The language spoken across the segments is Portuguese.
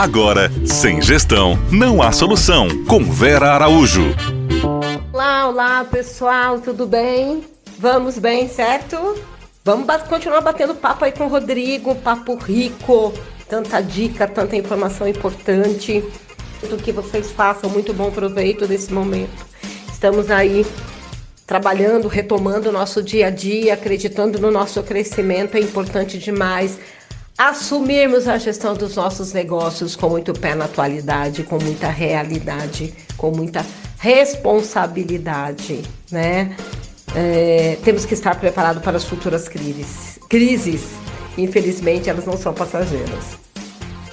Agora, sem gestão, não há solução. Com Vera Araújo. Olá, olá pessoal, tudo bem? Vamos bem, certo? Vamos continuar batendo papo aí com o Rodrigo, papo rico, tanta dica, tanta informação importante. Do que vocês façam muito bom proveito desse momento. Estamos aí trabalhando, retomando o nosso dia a dia, acreditando no nosso crescimento, é importante demais assumirmos a gestão dos nossos negócios com muito pé na atualidade, com muita realidade, com muita responsabilidade, né? É, temos que estar preparados para as futuras crises. Crises, infelizmente, elas não são passageiras.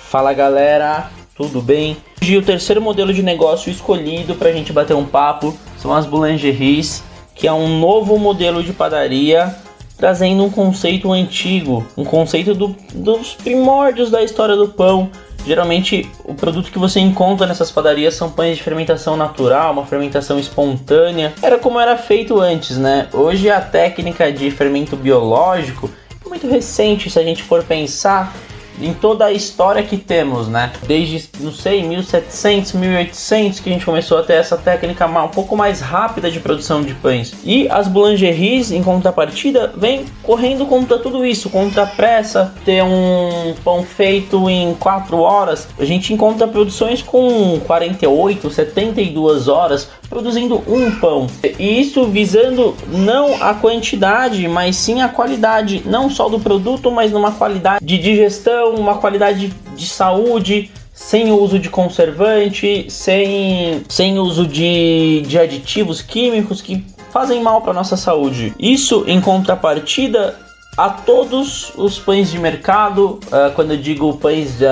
Fala galera, tudo bem? Hoje o terceiro modelo de negócio escolhido para a gente bater um papo são as boulangeries, que é um novo modelo de padaria trazendo um conceito antigo, um conceito do, dos primórdios da história do pão. Geralmente, o produto que você encontra nessas padarias são pães de fermentação natural, uma fermentação espontânea. Era como era feito antes, né? Hoje a técnica de fermento biológico é muito recente se a gente for pensar em toda a história que temos, né? Desde, não sei, 1700, 1800 que a gente começou a ter essa técnica um pouco mais rápida de produção de pães. E as boulangeries, em contrapartida, vêm correndo contra tudo isso, contra a pressa, ter um pão feito em 4 horas. A gente encontra produções com 48, 72 horas produzindo um pão. E isso visando não a quantidade, mas sim a qualidade, não só do produto, mas numa qualidade de digestão, uma qualidade de saúde, sem uso de conservante, sem, sem uso de, de aditivos químicos que fazem mal para nossa saúde. Isso em contrapartida a todos os pães de mercado, uh, quando eu digo pães de,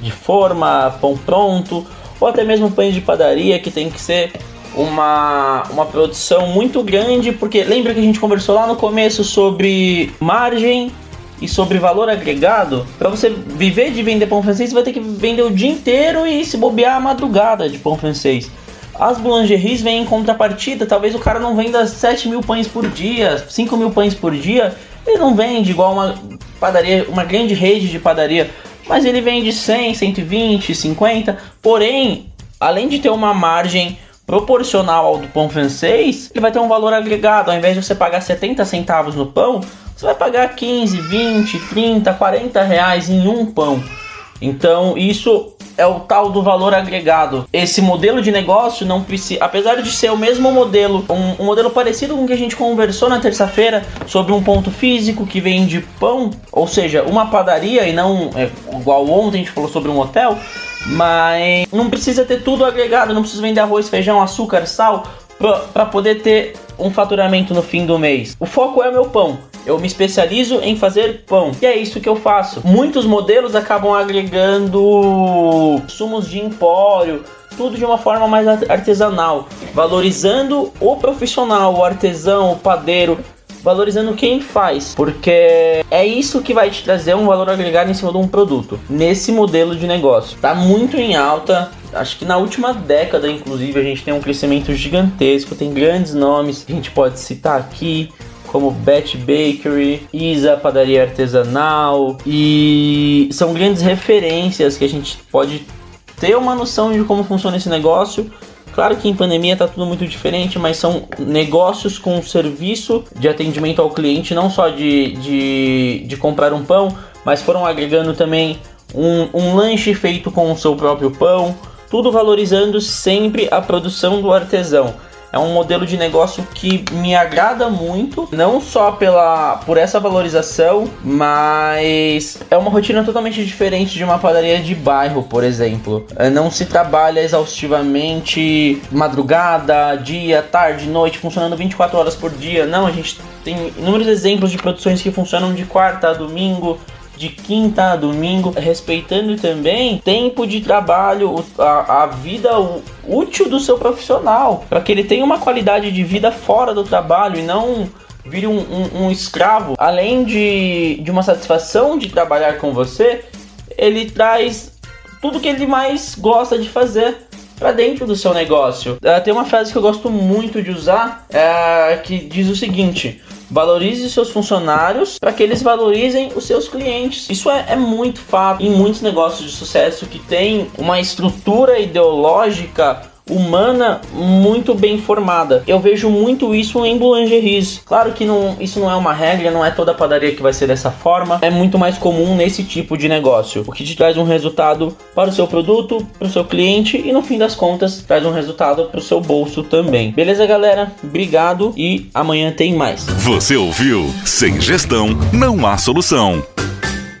de forma, pão pronto, ou até mesmo pães de padaria que tem que ser uma, uma produção muito grande, porque lembra que a gente conversou lá no começo sobre margem e sobre valor agregado? Para você viver de vender pão francês, você vai ter que vender o dia inteiro e se bobear a madrugada de pão francês. As boulangeries vêm em contrapartida, talvez o cara não venda 7 mil pães por dia, 5 mil pães por dia, ele não vende igual uma padaria, uma grande rede de padaria, mas ele vende 100, 120, 50, porém, além de ter uma margem proporcional ao do pão francês, ele vai ter um valor agregado. Ao invés de você pagar 70 centavos no pão, você vai pagar 15, 20, 30, 40 reais em um pão. Então isso é o tal do valor agregado. Esse modelo de negócio não precisa, apesar de ser o mesmo modelo, um, um modelo parecido com o que a gente conversou na terça-feira sobre um ponto físico que vende pão, ou seja, uma padaria e não é, igual ontem a gente falou sobre um hotel, mas não precisa ter tudo agregado, não precisa vender arroz, feijão, açúcar, sal para poder ter um faturamento no fim do mês. O foco é o meu pão. Eu me especializo em fazer pão. E é isso que eu faço. Muitos modelos acabam agregando sumos de empório, tudo de uma forma mais artesanal, valorizando o profissional, o artesão, o padeiro, valorizando quem faz, porque é isso que vai te trazer um valor agregado em cima de um produto. Nesse modelo de negócio, tá muito em alta. Acho que na última década, inclusive, a gente tem um crescimento gigantesco, tem grandes nomes que a gente pode citar aqui como Bet Bakery, Isa Padaria Artesanal e são grandes referências que a gente pode ter uma noção de como funciona esse negócio. Claro que em pandemia está tudo muito diferente, mas são negócios com serviço de atendimento ao cliente, não só de, de, de comprar um pão, mas foram agregando também um, um lanche feito com o seu próprio pão, tudo valorizando sempre a produção do artesão é um modelo de negócio que me agrada muito, não só pela por essa valorização, mas é uma rotina totalmente diferente de uma padaria de bairro, por exemplo. É, não se trabalha exaustivamente madrugada, dia, tarde, noite, funcionando 24 horas por dia. Não, a gente tem inúmeros exemplos de produções que funcionam de quarta a domingo, de quinta a domingo, respeitando também tempo de trabalho, a, a vida útil do seu profissional, para que ele tenha uma qualidade de vida fora do trabalho e não vire um, um, um escravo. Além de, de uma satisfação de trabalhar com você, ele traz tudo que ele mais gosta de fazer para dentro do seu negócio. Uh, tem uma frase que eu gosto muito de usar uh, que diz o seguinte: Valorize seus funcionários para que eles valorizem os seus clientes. Isso é, é muito fato em muitos negócios de sucesso que tem uma estrutura ideológica humana muito bem formada. Eu vejo muito isso em boulangeries. Claro que não, isso não é uma regra, não é toda padaria que vai ser dessa forma. É muito mais comum nesse tipo de negócio, o que te traz um resultado para o seu produto, para o seu cliente e no fim das contas traz um resultado para o seu bolso também. Beleza, galera? Obrigado e amanhã tem mais. Você ouviu? Sem gestão não há solução.